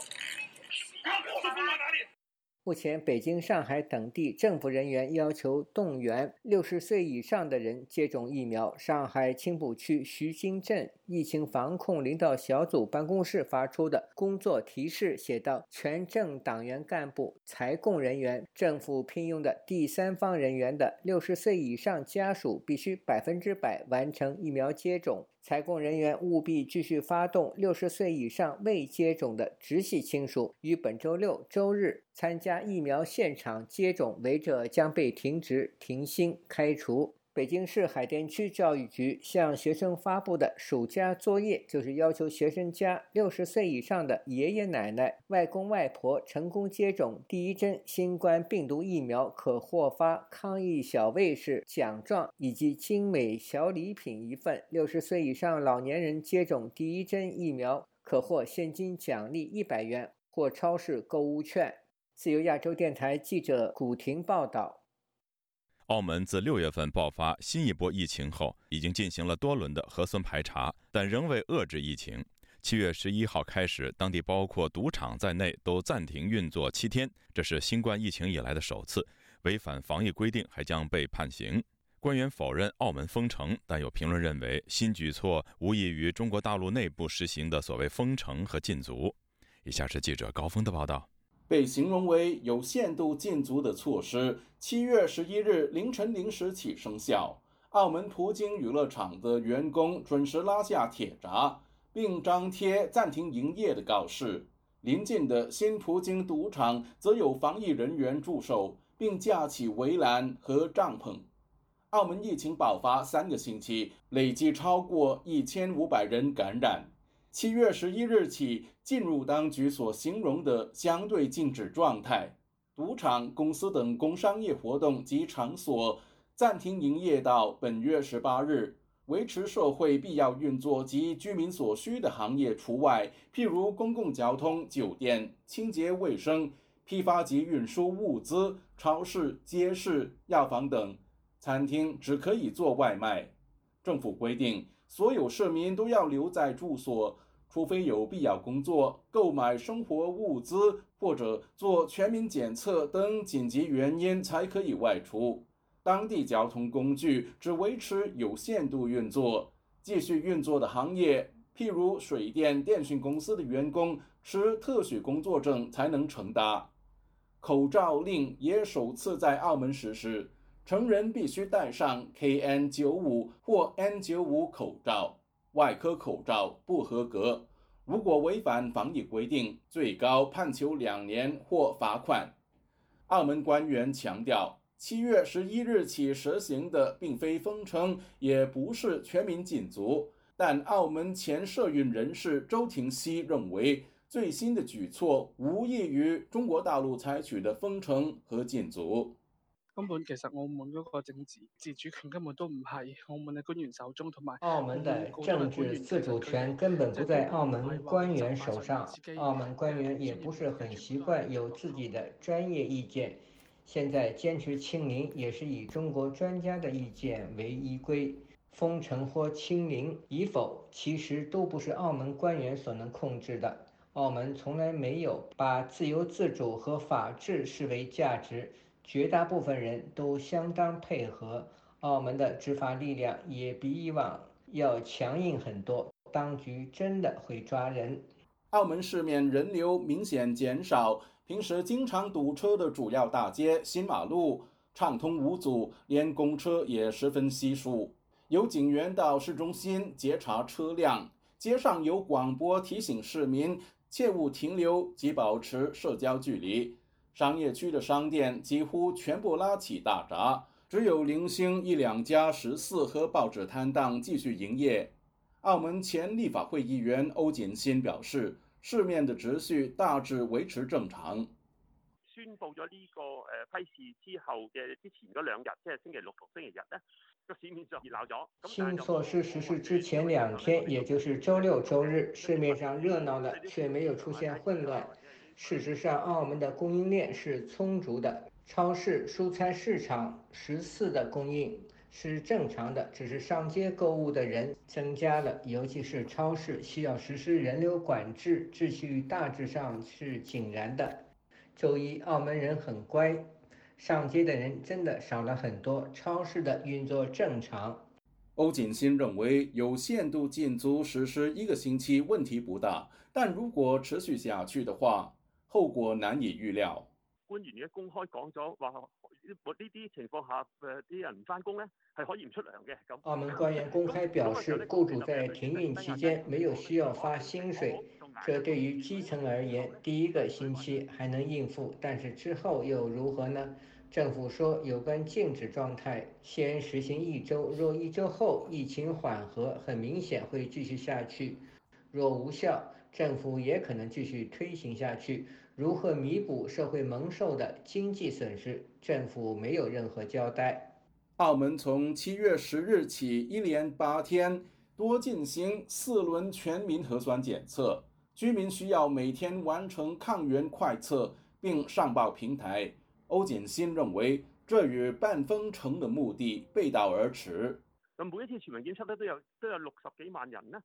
目前，北京、上海等地政府人员要求动员六十岁以上的人接种疫苗。上海青浦区徐泾镇疫情防控领导小组办公室发出的工作提示写道：“全镇党员干部、财供人员、政府聘用的第三方人员的六十岁以上家属必须百分之百完成疫苗接种。”采供人员务必继续发动六十岁以上未接种的直系亲属于本周六、周日参加疫苗现场接种，违者将被停职、停薪、开除。北京市海淀区教育局向学生发布的暑假作业，就是要求学生家六十岁以上的爷爷奶奶、外公外婆成功接种第一针新冠病毒疫苗，可获发“抗疫小卫士”奖状以及精美小礼品一份；六十岁以上老年人接种第一针疫苗，可获现金奖励一百元或超市购物券。自由亚洲电台记者古婷报道。澳门自六月份爆发新一波疫情后，已经进行了多轮的核酸排查，但仍未遏制疫情。七月十一号开始，当地包括赌场在内都暂停运作七天，这是新冠疫情以来的首次。违反防疫规定还将被判刑。官员否认澳门封城，但有评论认为，新举措无异于中国大陆内部实行的所谓封城和禁足。以下是记者高峰的报道。被形容为有限度禁足的措施，七月十一日凌晨零时起生效。澳门葡京娱乐场的员工准时拉下铁闸，并张贴暂停营业的告示。临近的新葡京赌场则有防疫人员驻守，并架起围栏和帐篷。澳门疫情爆发三个星期，累计超过一千五百人感染。七月十一日起。进入当局所形容的相对静止状态，赌场、公司等工商业活动及场所暂停营业到本月十八日，维持社会必要运作及居民所需的行业除外，譬如公共交通、酒店、清洁卫生、批发及运输物资、超市、街市、药房等。餐厅只可以做外卖。政府规定，所有市民都要留在住所。除非有必要工作、购买生活物资或者做全民检测等紧急原因，才可以外出。当地交通工具只维持有限度运作。继续运作的行业，譬如水电、电讯公司的员工，持特许工作证才能承搭。口罩令也首次在澳门实施，成人必须戴上 KN95 或 N95 口罩。外科口罩不合格，如果违反防疫规定，最高判囚两年或罚款。澳门官员强调，七月十一日起实行的并非封城，也不是全民禁足。但澳门前社运人士周庭熙认为，最新的举措无异于中国大陆采取的封城和禁足。根本其實，澳门嗰個政治自主權根本都唔係澳门嘅官員手中，同埋澳門的政治自主權根本不在澳門官員手上。澳門官員也不是很習慣有自己的專業意見。現在堅持清零也是以中國專家嘅意見為依归，封城或清零以否，其實都不是澳門官員所能控制的。澳門從來沒有把自由自主和法治視為價值。绝大部分人都相当配合，澳门的执法力量也比以往要强硬很多，当局真的会抓人。澳门市面人流明显减少，平时经常堵车的主要大街新马路畅通无阻，连公车也十分稀疏。有警员到市中心截查车辆，街上有广播提醒市民切勿停留及保持社交距离。商业区的商店几乎全部拉起大闸，只有零星一两家食肆和报纸摊档继续营业。澳门前立法会议员欧锦新表示，市面的秩序大致维持正常。宣布咗呢个诶批示之后嘅之前嗰两日，即系星期六同星期日咧，个市面上热闹咗。新措施实施之前两天，也就是周六周日，市面上热闹了，却没有出现混乱。事实上，澳门的供应链是充足的，超市、蔬菜市场、十四的供应是正常的，只是上街购物的人增加了，尤其是超市需要实施人流管制，秩序大致上是井然的。周一，澳门人很乖，上街的人真的少了很多，超市的运作正常。欧锦欣认为，有限度禁足实施一个星期问题不大，但如果持续下去的话，后果难以预料。官员也公开讲咗，话呢啲情况下，诶，啲人唔翻工咧，系可以唔出粮嘅。澳门官员公开表示，雇主在停运期间没有需要发薪水。这对于基层而言，第一个星期还能应付，但是之后又如何呢？政府说，有关静止状态，先实行一周，若一周后疫情缓和，很明显会继续下去；若无效，政府也可能继续推行下去，如何弥补社会蒙受的经济损失，政府没有任何交代。澳门从七月十日起，一连八天多进行四轮全民核酸检测，居民需要每天完成抗原快测并上报平台。欧锦新认为，这与半封城的目的背道而驰。每一次全民检测都有都有六十几万人呢。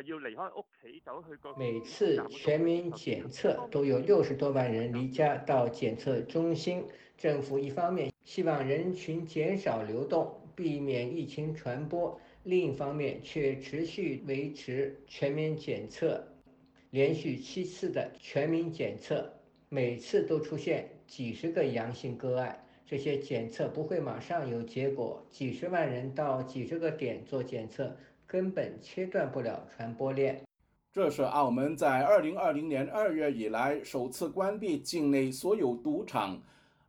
要屋企走去每次全民检测都有六十多万人离家到检测中心。政府一方面希望人群减少流动，避免疫情传播；另一方面却持续维持全民检测，连续七次的全民检测，每次都出现几十个阳性个案。这些检测不会马上有结果，几十万人到几十个点做检测。根本切断不了传播链。这是澳门在2020年2月以来首次关闭境内所有赌场。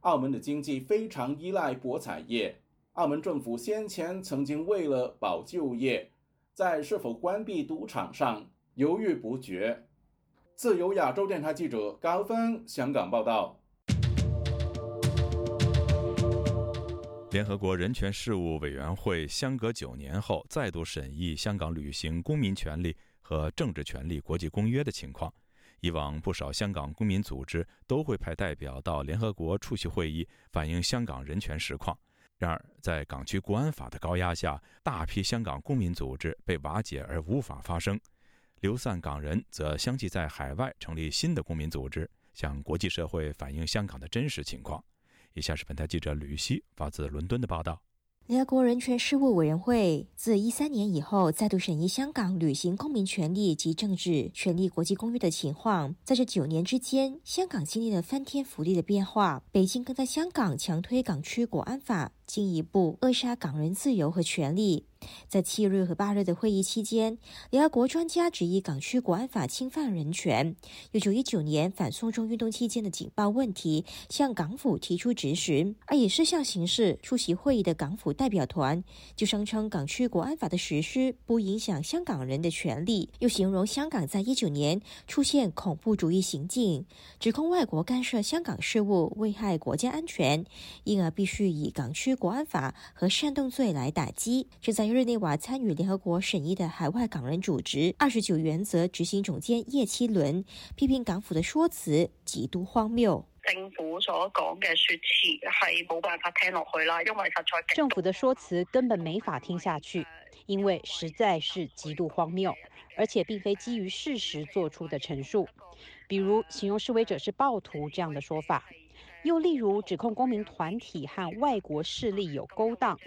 澳门的经济非常依赖博彩业。澳门政府先前曾经为了保就业，在是否关闭赌场上犹豫不决。自由亚洲电台记者高峰香港报道。联合国人权事务委员会相隔九年后再度审议香港履行公民权利和政治权利国际公约的情况。以往不少香港公民组织都会派代表到联合国出席会议，反映香港人权实况。然而，在港区国安法的高压下，大批香港公民组织被瓦解而无法发声，流散港人则相继在海外成立新的公民组织，向国际社会反映香港的真实情况。以下是本台记者吕曦。发自伦敦的报道。联合国人权事务委员会自一三年以后再度审议香港履行公民权利及政治权利国际公约的情况。在这九年之间，香港经历了翻天覆地的变化。北京更在香港强推港区国安法，进一步扼杀港人自由和权利。在七日和八日的会议期间，联合国专家质疑港区国安法侵犯人权。一九一九年反送中运动期间的警报问题，向港府提出质询。而以事项形式出席会议的港府代表团，就声称港区国安法的实施不影响香港人的权利，又形容香港在一九年出现恐怖主义行径，指控外国干涉香港事务、危害国家安全，因而必须以港区国安法和煽动罪来打击。这在日内瓦参与联合国审议的海外港人组织二十九原则执行总监叶七伦批评港府的说辞极度荒谬，政府所讲的说辞系冇办法听落去啦，因为实在政府的说辞根本没法听下去，因为实在是极度荒谬，而且并非基于事实做出的陈述，比如形容示威者是暴徒这样的说法，又例如指控公民团体和外国势力有勾当。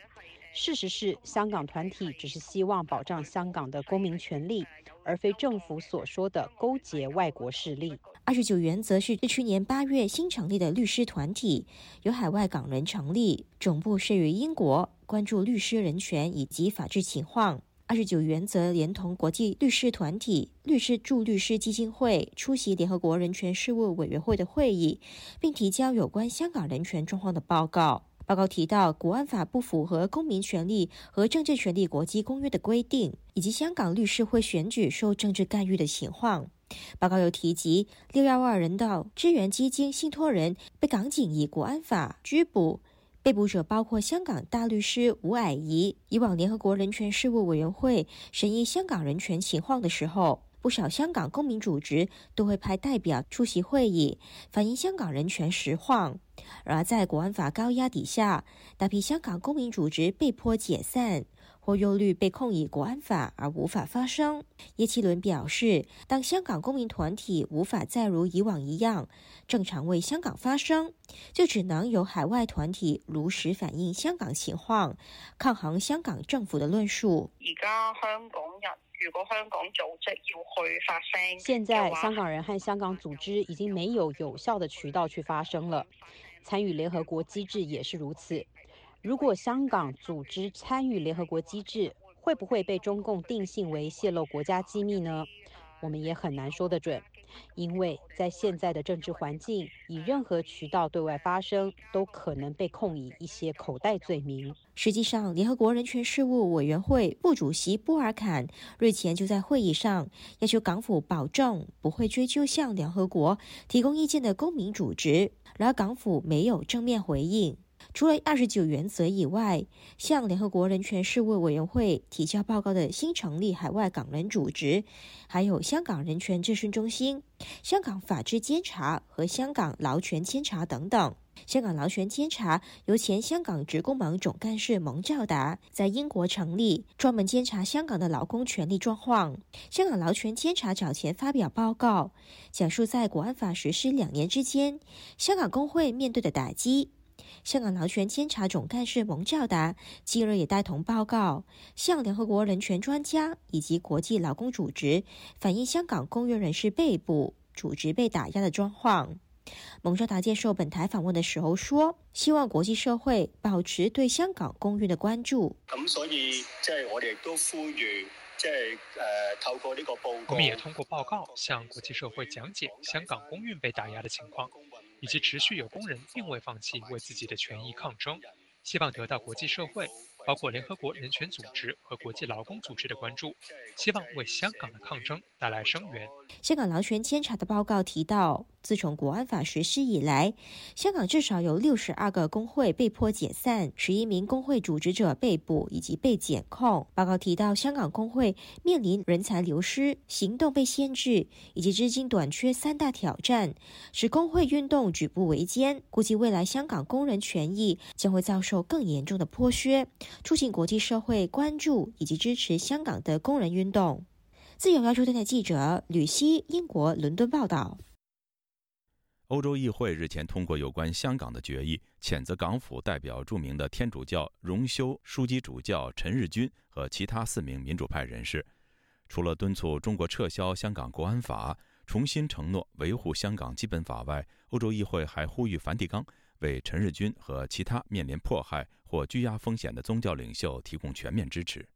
事实是，香港团体只是希望保障香港的公民权利，而非政府所说的勾结外国势力。二十九原则是去年八月新成立的律师团体，由海外港人成立，总部设于英国，关注律师人权以及法治情况。二十九原则连同国际律师团体律师助律师基金会出席联合国人权事务委员会的会议，并提交有关香港人权状况的报告。报告提到，国安法不符合公民权利和政治权利国际公约的规定，以及香港律师会选举受政治干预的情况。报告又提及，六幺二人道支援基金信托人被港警以国安法拘捕，被捕者包括香港大律师吴霭仪。以往联合国人权事务委员会审议香港人权情况的时候。不少香港公民组织都会派代表出席会议，反映香港人权实况。而，在国安法高压底下，大批香港公民组织被迫解散，或忧虑被控以国安法而无法发声。叶启伦表示，当香港公民团体无法再如以往一样正常为香港发声，就只能由海外团体如实反映香港情况，抗衡香港政府的论述。而家香港人。如果香港组织要去发声，现在香港人和香港组织已经没有有效的渠道去发声了。参与联合国机制也是如此。如果香港组织参与联合国机制，会不会被中共定性为泄露国家机密呢？我们也很难说得准。因为在现在的政治环境，以任何渠道对外发声，都可能被控以一些口袋罪名。实际上，联合国人权事务委员会副主席波尔坎日前就在会议上要求港府保证不会追究向联合国提供意见的公民组织，然而港府没有正面回应。除了二十九原则以外，向联合国人权事务委员会提交报告的新成立海外港人组织，还有香港人权咨询中心、香港法治监察和香港劳权监察等等。香港劳权监察由前香港职工盟总干事蒙兆达在英国成立，专门监察香港的劳工权利状况。香港劳权监察早前发表报告，讲述在国安法实施两年之间，香港工会面对的打击。香港劳权监察总干事蒙兆达近日也带同报告，向联合国人权专家以及国际劳工组织反映香港公约人士被捕、组织被打压的状况。蒙兆达接受本台访问的时候说：“希望国际社会保持对香港公运的关注。”咁所以即系我哋亦都呼吁，即系诶透过呢个报告，我们也通过报告向国际社会讲解香港公运被打压的情况。以及持续有工人并未放弃为自己的权益抗争，希望得到国际社会。包括联合国人权组织和国际劳工组织的关注，希望为香港的抗争带来声援。香港劳权监察的报告提到，自从国安法实施以来，香港至少有六十二个工会被迫解散，十一名工会组织者被捕以及被检控。报告提到，香港工会面临人才流失、行动被限制以及资金短缺三大挑战，使工会运动举步维艰。估计未来香港工人权益将会遭受更严重的剥削。促进国际社会关注以及支持香港的工人运动。自由亚洲电台记者吕希，英国伦敦报道。欧洲议会日前通过有关香港的决议，谴责港府代表著名的天主教荣休枢机主教陈日军和其他四名民主派人士。除了敦促中国撤销香港国安法，重新承诺维护香港基本法外，欧洲议会还呼吁梵蒂冈。为陈日军和其他面临迫害或拘押风险的宗教领袖提供全面支持。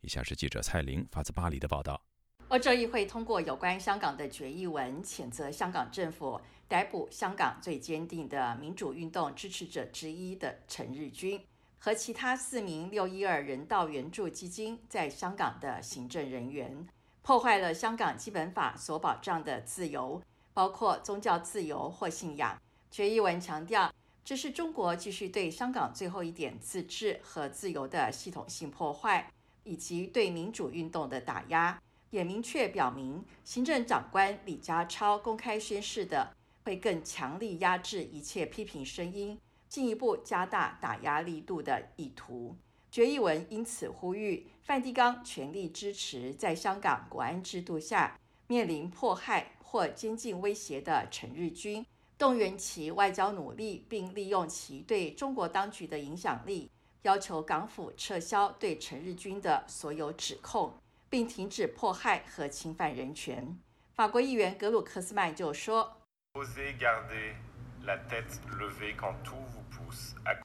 以下是记者蔡玲发自巴黎的报道：欧洲议会通过有关香港的决议文，谴责香港政府逮捕香港最坚定的民主运动支持者之一的陈日军和其他四名“六一二”人道援助基金在香港的行政人员，破坏了香港基本法所保障的自由，包括宗教自由或信仰。决议文强调。这是中国继续对香港最后一点自治和自由的系统性破坏，以及对民主运动的打压，也明确表明行政长官李家超公开宣誓的会更强力压制一切批评声音，进一步加大打压力度的意图。决议文因此呼吁范蒂冈全力支持，在香港国安制度下面临迫害或监禁威胁的陈日军。动员其外交努力，并利用其对中国当局的影响力，要求港府撤销对陈日军的所有指控，并停止迫害和侵犯人权。法国议员格鲁克斯曼就说：“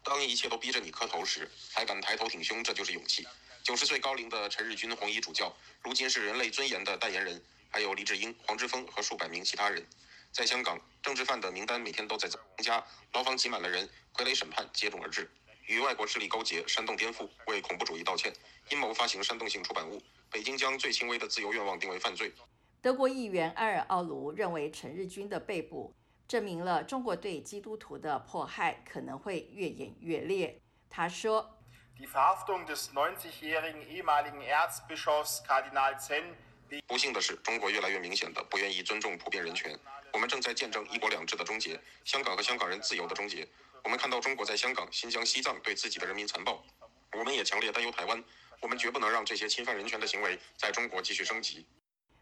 当一切都逼着你磕头时，还敢抬头挺胸，这就是勇气。”九十岁高龄的陈日军红衣主教，如今是人类尊严的代言人，还有黎志英、黄之锋和数百名其他人。在香港，政治犯的名单每天都在增加，牢房挤满了人，傀儡审判接踵而至。与外国势力勾结、煽动颠覆、为恐怖主义道歉、阴谋发行煽动性出版物，北京将最轻微的自由愿望定为犯罪。德国议员埃尔奥卢认为，陈日军的被捕证明了中国对基督徒的迫害可能会越演越烈。他说：“不幸的是，中国越来越明显的不愿意尊重普遍人权。”我们正在见证一国两制的终结，香港和香港人自由的终结。我们看到中国在香港、新疆、西藏对自己的人民残暴，我们也强烈担忧台湾。我们绝不能让这些侵犯人权的行为在中国继续升级。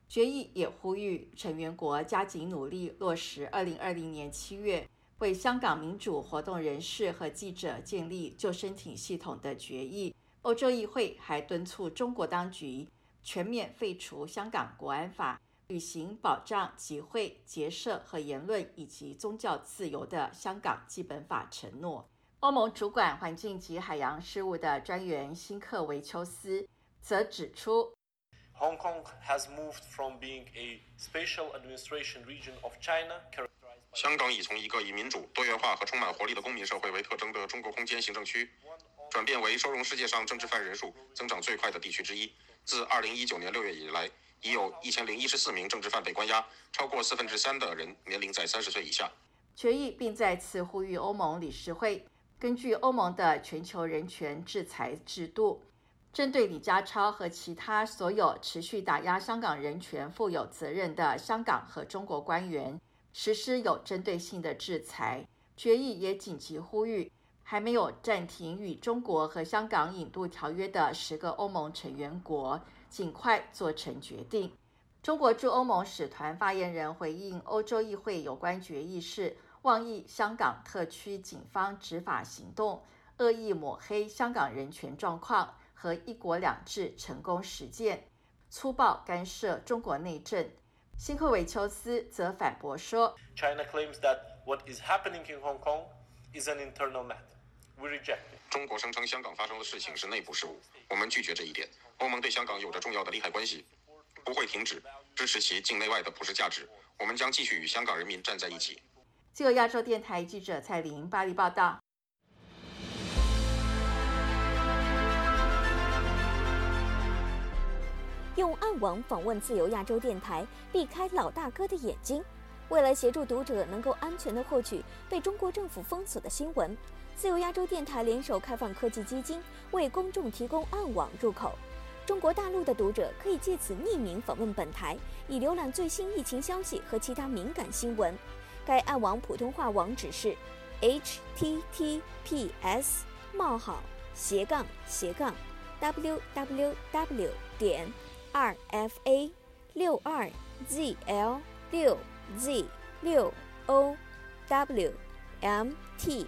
决议也呼吁成员国加紧努力落实2020年7月为香港民主活动人士和记者建立救生艇系统的决议。欧洲议会还敦促中国当局全面废除香港国安法。履行保障集会、结社和言论以及宗教自由的香港基本法承诺。欧盟主管环境及海洋事务的专员辛克维丘斯则指出，香港已从一个以民主、多元化和充满活力的公民社会为特征的中国空间行政区，转变为收容世界上政治犯人数增长最快的地区之一。自2019年6月以来，已有一千零一十四名政治犯被关押，超过四分之三的人年龄在三十岁以下。决议并再次呼吁欧盟理事会，根据欧盟的全球人权制裁制度，针对李家超和其他所有持续打压香港人权、负有责任的香港和中国官员，实施有针对性的制裁。决议也紧急呼吁，还没有暂停与中国和香港引渡条约的十个欧盟成员国。尽快做成决定。中国驻欧盟使团发言人回应欧洲议会有关决议是妄议香港特区警方执法行动，恶意抹黑香港人权状况和“一国两制”成功实践，粗暴干涉中国内政。辛克韦丘斯则反驳说：“China claims that what is happening in Hong Kong is an internal matter.” 中国声称香港发生的事情是内部事务，我们拒绝这一点。欧盟对香港有着重要的利害关系，不会停止支持其境内外的普世价值。我们将继续与香港人民站在一起。自由亚洲电台记者蔡玲巴黎报道。用暗网访问自由亚洲电台，避开老大哥的眼睛，为了协助读者能够安全的获取被中国政府封锁的新闻。自由亚洲电台联手开放科技基金，为公众提供暗网入口。中国大陆的读者可以借此匿名访问本台，以浏览最新疫情消息和其他敏感新闻。该暗网普通话网址是 h t t p s w w w r f a 6 2 z l 6 z 6 o w m t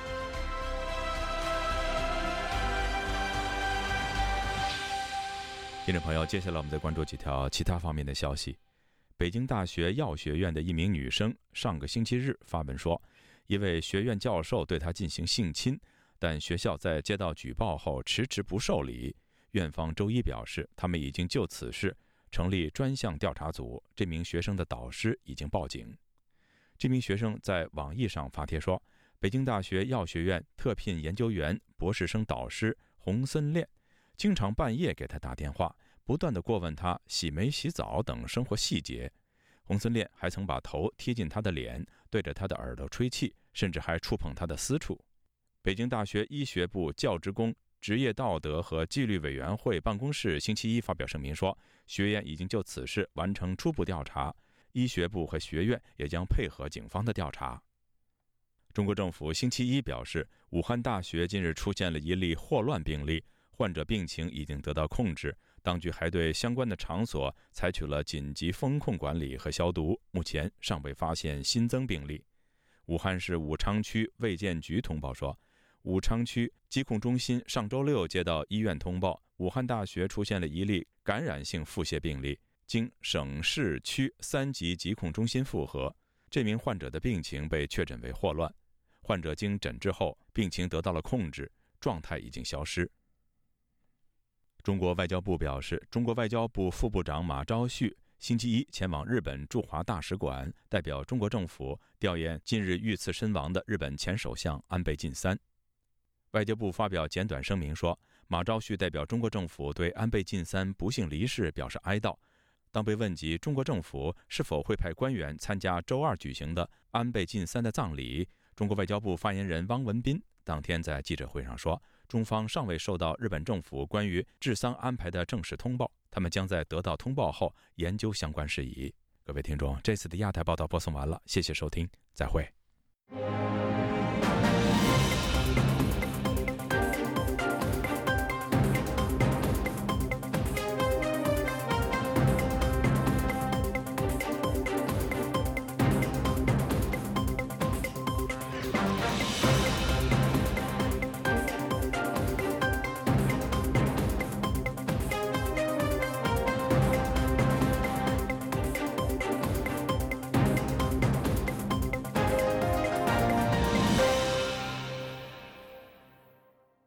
听众朋友，接下来我们再关注几条其他方面的消息。北京大学药学院的一名女生上个星期日发文说，一位学院教授对她进行性侵，但学校在接到举报后迟迟不受理。院方周一表示，他们已经就此事成立专项调查组。这名学生的导师已经报警。这名学生在网易上发帖说，北京大学药学院特聘研究员、博士生导师洪森炼经常半夜给她打电话。不断地过问他洗没洗澡等生活细节，洪森烈还曾把头贴近他的脸，对着他的耳朵吹气，甚至还触碰他的私处。北京大学医学部教职工职业道德和纪律委员会办公室星期一发表声明说，学院已经就此事完成初步调查，医学部和学院也将配合警方的调查。中国政府星期一表示，武汉大学近日出现了一例霍乱病例，患者病情已经得到控制。当局还对相关的场所采取了紧急封控管理和消毒，目前尚未发现新增病例。武汉市武昌区卫健局通报说，武昌区疾控中心上周六接到医院通报，武汉大学出现了一例感染性腹泻病例，经省市区三级疾控中心复核，这名患者的病情被确诊为霍乱。患者经诊治后，病情得到了控制，状态已经消失。中国外交部表示，中国外交部副部长马朝旭星期一前往日本驻华大使馆，代表中国政府吊唁近日遇刺身亡的日本前首相安倍晋三。外交部发表简短声明说，马朝旭代表中国政府对安倍晋三不幸离世表示哀悼。当被问及中国政府是否会派官员参加周二举行的安倍晋三的葬礼，中国外交部发言人汪文斌当天在记者会上说。中方尚未收到日本政府关于治丧安排的正式通报，他们将在得到通报后研究相关事宜。各位听众，这次的亚太报道播送完了，谢谢收听，再会。